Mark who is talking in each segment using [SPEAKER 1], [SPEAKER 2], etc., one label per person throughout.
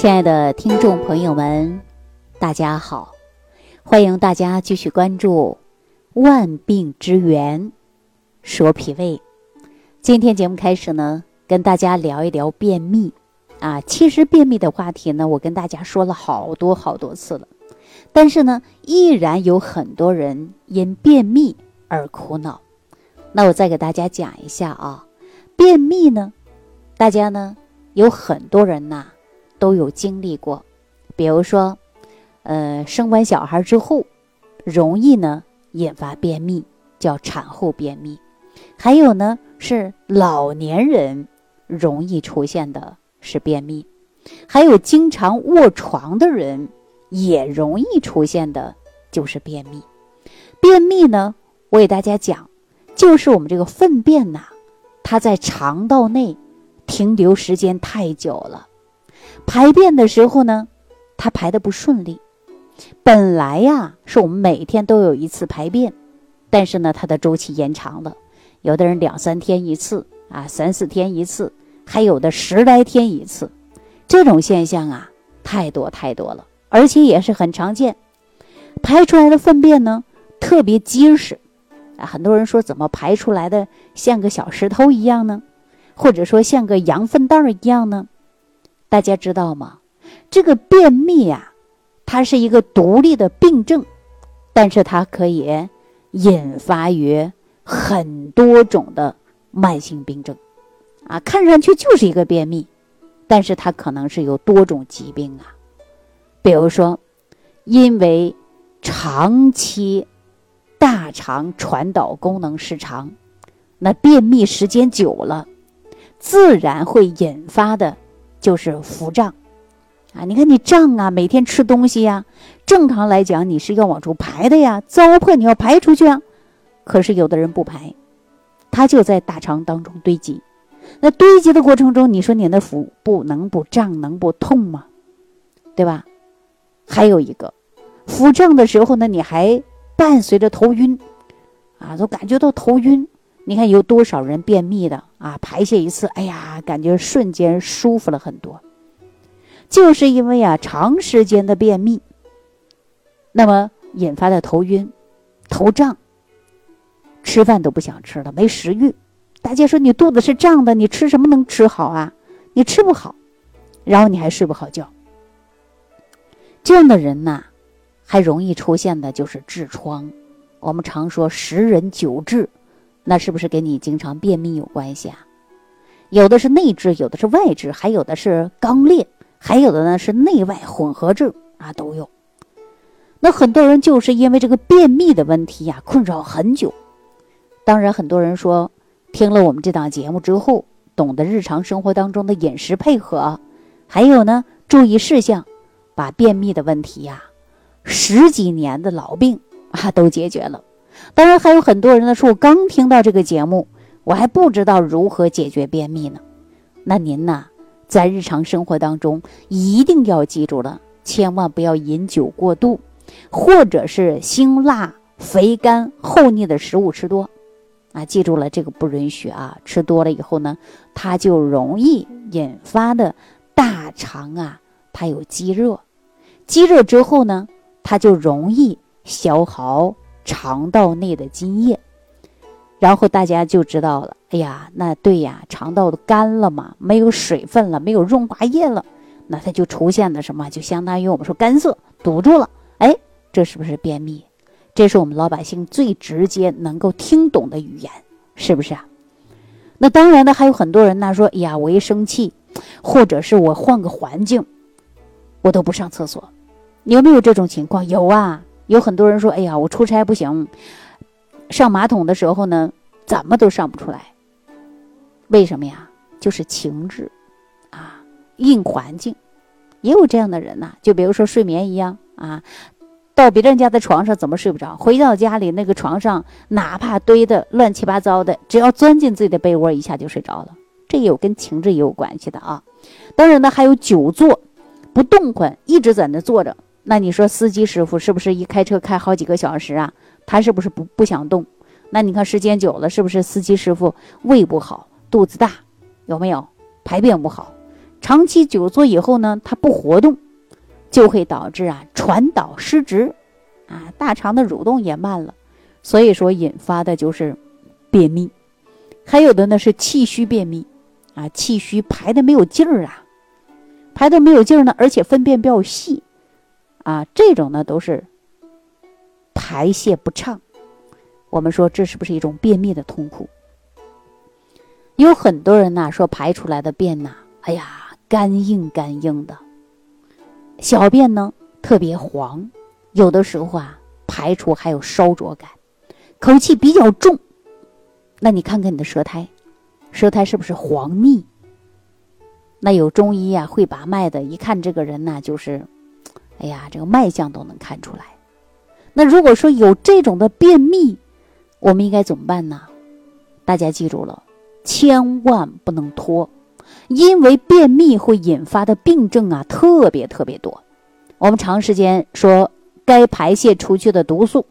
[SPEAKER 1] 亲爱的听众朋友们，大家好！欢迎大家继续关注《万病之源》，说脾胃。今天节目开始呢，跟大家聊一聊便秘啊。其实便秘的话题呢，我跟大家说了好多好多次了，但是呢，依然有很多人因便秘而苦恼。那我再给大家讲一下啊，便秘呢，大家呢有很多人呐。都有经历过，比如说，呃，生完小孩之后，容易呢引发便秘，叫产后便秘；还有呢是老年人容易出现的是便秘；还有经常卧床的人也容易出现的就是便秘。便秘呢，我给大家讲，就是我们这个粪便呐，它在肠道内停留时间太久了。排便的时候呢，它排的不顺利。本来呀，是我们每天都有一次排便，但是呢，它的周期延长了。有的人两三天一次啊，三四天一次，还有的十来天一次。这种现象啊，太多太多了，而且也是很常见。排出来的粪便呢，特别结实啊。很多人说，怎么排出来的像个小石头一样呢？或者说像个羊粪蛋儿一样呢？大家知道吗？这个便秘呀，它是一个独立的病症，但是它可以引发于很多种的慢性病症，啊，看上去就是一个便秘，但是它可能是有多种疾病啊。比如说，因为长期大肠传导功能失常，那便秘时间久了，自然会引发的。就是腹胀，啊，你看你胀啊，每天吃东西呀，正常来讲你是要往出排的呀，糟粕你要排出去啊，可是有的人不排，他就在大肠当中堆积，那堆积的过程中，你说你的腹部能不胀能不痛吗？对吧？还有一个，腹胀的时候呢，你还伴随着头晕，啊，都感觉到头晕。你看有多少人便秘的啊？排泄一次，哎呀，感觉瞬间舒服了很多。就是因为啊，长时间的便秘，那么引发的头晕、头胀，吃饭都不想吃了，没食欲。大家说你肚子是胀的，你吃什么能吃好啊？你吃不好，然后你还睡不好觉。这样的人呢，还容易出现的就是痔疮。我们常说十人九痔。那是不是跟你经常便秘有关系啊？有的是内痔，有的是外痔，还有的是肛裂，还有的呢是内外混合症啊，都有。那很多人就是因为这个便秘的问题呀，困扰很久。当然，很多人说听了我们这档节目之后，懂得日常生活当中的饮食配合，还有呢注意事项，把便秘的问题呀，十几年的老病啊都解决了。当然，还有很多人呢说，我刚听到这个节目，我还不知道如何解决便秘呢。那您呢，在日常生活当中一定要记住了，千万不要饮酒过度，或者是辛辣、肥甘、厚腻的食物吃多，啊，记住了，这个不允许啊。吃多了以后呢，它就容易引发的大肠啊，它有积热，积热之后呢，它就容易消耗。肠道内的津液，然后大家就知道了。哎呀，那对呀，肠道都干了嘛，没有水分了，没有润滑液了，那它就出现了什么？就相当于我们说干涩，堵住了。哎，这是不是便秘？这是我们老百姓最直接能够听懂的语言，是不是啊？那当然呢，还有很多人呢说，哎呀，我一生气，或者是我换个环境，我都不上厕所。你有没有这种情况？有啊。有很多人说：“哎呀，我出差不行，上马桶的时候呢，怎么都上不出来。为什么呀？就是情志啊，硬环境，也有这样的人呐。就比如说睡眠一样啊，到别人家的床上怎么睡不着？回到家里那个床上，哪怕堆的乱七八糟的，只要钻进自己的被窝，一下就睡着了。这也有跟情志也有关系的啊。当然呢，还有久坐不动换，一直在那坐着。”那你说司机师傅是不是一开车开好几个小时啊？他是不是不不想动？那你看时间久了，是不是司机师傅胃不好、肚子大，有没有排便不好？长期久坐以后呢，他不活动，就会导致啊传导失职，啊大肠的蠕动也慢了，所以说引发的就是便秘。还有的呢是气虚便秘，啊气虚排的没有劲儿啊，排的没有劲儿呢，而且粪便比较细，啊这种呢都是排泄不畅。我们说这是不是一种便秘的痛苦？有很多人呐说排出来的便呐，哎呀。干硬干硬的，小便呢特别黄，有的时候啊排出还有烧灼感，口气比较重。那你看看你的舌苔，舌苔是不是黄腻？那有中医啊会把脉的，一看这个人呢就是，哎呀这个脉象都能看出来。那如果说有这种的便秘，我们应该怎么办呢？大家记住了，千万不能拖。因为便秘会引发的病症啊，特别特别多。我们长时间说该排泄出去的毒素，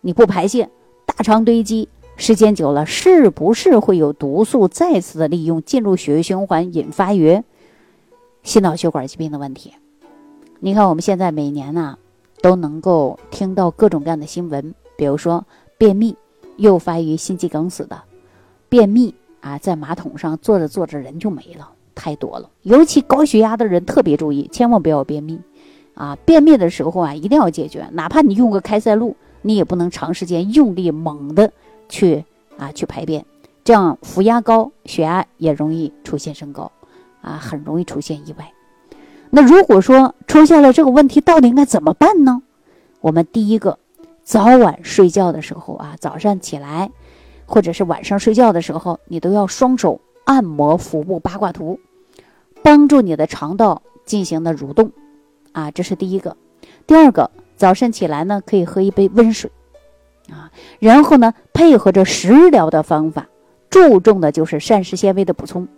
[SPEAKER 1] 你不排泄，大肠堆积，时间久了，是不是会有毒素再次的利用进入血液循环，引发于心脑血管疾病的问题？你看我们现在每年呢，都能够听到各种各样的新闻，比如说便秘诱发于心肌梗死的，便秘。啊，在马桶上坐着坐着人就没了，太多了。尤其高血压的人特别注意，千万不要便秘。啊，便秘的时候啊，一定要解决。哪怕你用个开塞露，你也不能长时间用力猛的去啊去排便，这样腹压高，血压也容易出现升高，啊，很容易出现意外。那如果说出现了这个问题，到底应该怎么办呢？我们第一个，早晚睡觉的时候啊，早上起来。或者是晚上睡觉的时候，你都要双手按摩腹部八卦图，帮助你的肠道进行的蠕动，啊，这是第一个。第二个，早上起来呢，可以喝一杯温水，啊，然后呢，配合着食疗的方法，注重的就是膳食纤维的补充。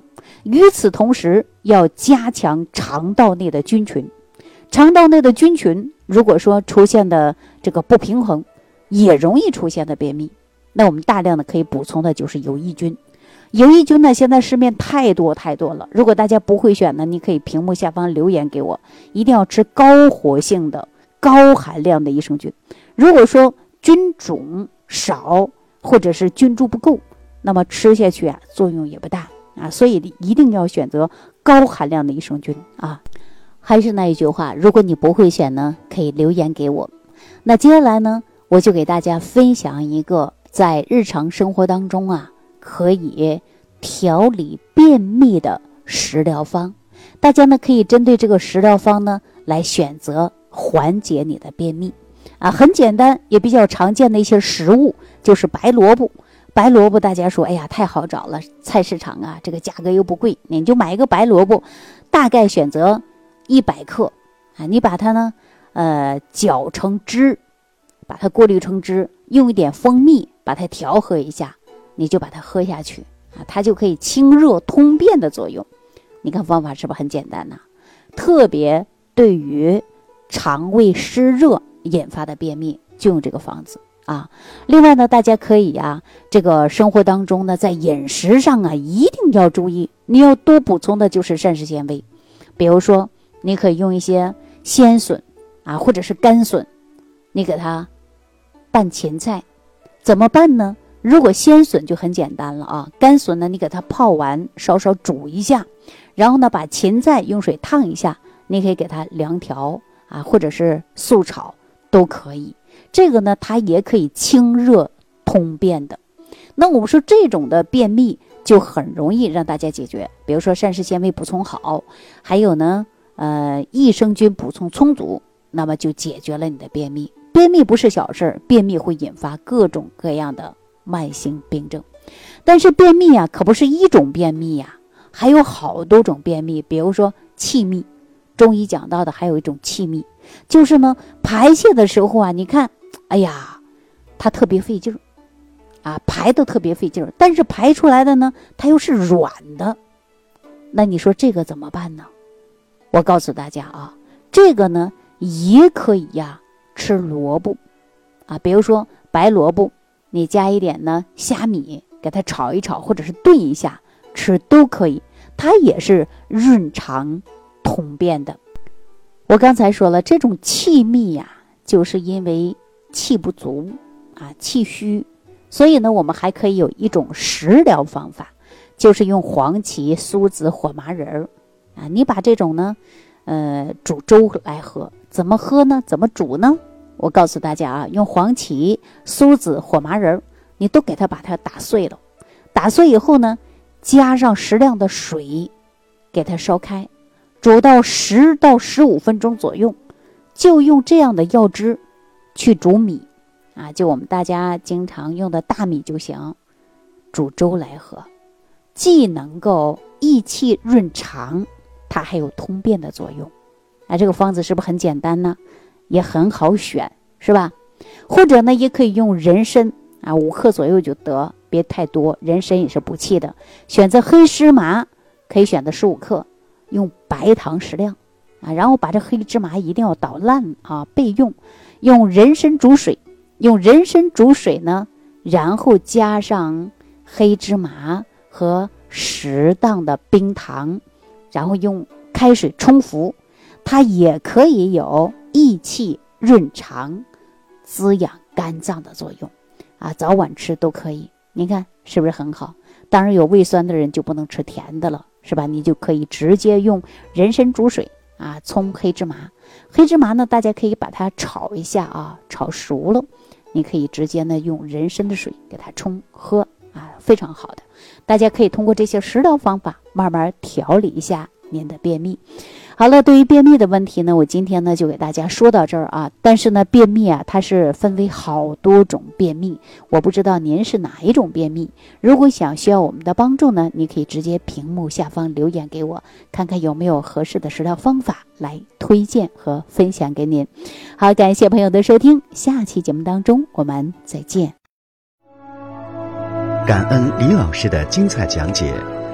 [SPEAKER 1] 与此同时，要加强肠道内的菌群，肠道内的菌群如果说出现的这个不平衡，也容易出现的便秘。那我们大量的可以补充的就是有益菌，有益菌呢，现在市面太多太多了。如果大家不会选呢，你可以屏幕下方留言给我，一定要吃高活性的、高含量的益生菌。如果说菌种少或者是菌株不够，那么吃下去啊作用也不大啊，所以一定要选择高含量的益生菌啊。还是那一句话，如果你不会选呢，可以留言给我。那接下来呢，我就给大家分享一个。在日常生活当中啊，可以调理便秘的食疗方，大家呢可以针对这个食疗方呢来选择缓解你的便秘啊，很简单也比较常见的一些食物就是白萝卜。白萝卜大家说，哎呀太好找了，菜市场啊这个价格又不贵，你就买一个白萝卜，大概选择一百克啊，你把它呢呃搅成汁，把它过滤成汁，用一点蜂蜜。把它调和一下，你就把它喝下去啊，它就可以清热通便的作用。你看方法是不是很简单呢？特别对于肠胃湿热引发的便秘，就用这个方子啊。另外呢，大家可以啊，这个生活当中呢，在饮食上啊，一定要注意，你要多补充的就是膳食纤维。比如说，你可以用一些鲜笋啊，或者是干笋，你给它拌芹菜。怎么办呢？如果鲜笋就很简单了啊，干笋呢，你给它泡完，稍稍煮一下，然后呢，把芹菜用水烫一下，你可以给它凉调啊，或者是素炒都可以。这个呢，它也可以清热通便的。那我们说这种的便秘就很容易让大家解决，比如说膳食纤维补充好，还有呢，呃，益生菌补充充足，那么就解决了你的便秘。便秘不是小事儿，便秘会引发各种各样的慢性病症。但是便秘啊，可不是一种便秘呀，还有好多种便秘。比如说气秘，中医讲到的还有一种气秘，就是呢排泄的时候啊，你看，哎呀，它特别费劲儿，啊排的特别费劲儿，但是排出来的呢，它又是软的。那你说这个怎么办呢？我告诉大家啊，这个呢也可以呀。吃萝卜，啊，比如说白萝卜，你加一点呢虾米，给它炒一炒，或者是炖一下吃都可以。它也是润肠通便的。我刚才说了，这种气密呀，就是因为气不足啊，气虚，所以呢，我们还可以有一种食疗方法，就是用黄芪、苏子、火麻仁儿啊，你把这种呢，呃，煮粥来喝，怎么喝呢？怎么煮呢？我告诉大家啊，用黄芪、苏子、火麻仁儿，你都给它把它打碎了，打碎以后呢，加上适量的水，给它烧开。煮到十到十五分钟左右，就用这样的药汁去煮米，啊，就我们大家经常用的大米就行，煮粥来喝，既能够益气润肠，它还有通便的作用，啊，这个方子是不是很简单呢？也很好选，是吧？或者呢，也可以用人参啊，五克左右就得，别太多，人参也是补气的。选择黑芝麻，可以选择十五克。用白糖适量，啊，然后把这黑芝麻一定要捣烂啊，备用。用人参煮水，用人参煮水呢，然后加上黑芝麻和适当的冰糖，然后用开水冲服，它也可以有益气润肠、滋养肝脏的作用，啊，早晚吃都可以。您看是不是很好？当然有胃酸的人就不能吃甜的了。是吧？你就可以直接用人参煮水啊，冲黑芝麻。黑芝麻呢，大家可以把它炒一下啊，炒熟了，你可以直接呢用人参的水给它冲喝啊，非常好的。大家可以通过这些食疗方法，慢慢调理一下您的便秘。好了，对于便秘的问题呢，我今天呢就给大家说到这儿啊。但是呢，便秘啊，它是分为好多种便秘，我不知道您是哪一种便秘。如果想需要我们的帮助呢，你可以直接屏幕下方留言给我，看看有没有合适的食疗方法来推荐和分享给您。好，感谢朋友的收听，下期节目当中我们再见。
[SPEAKER 2] 感恩李老师的精彩讲解。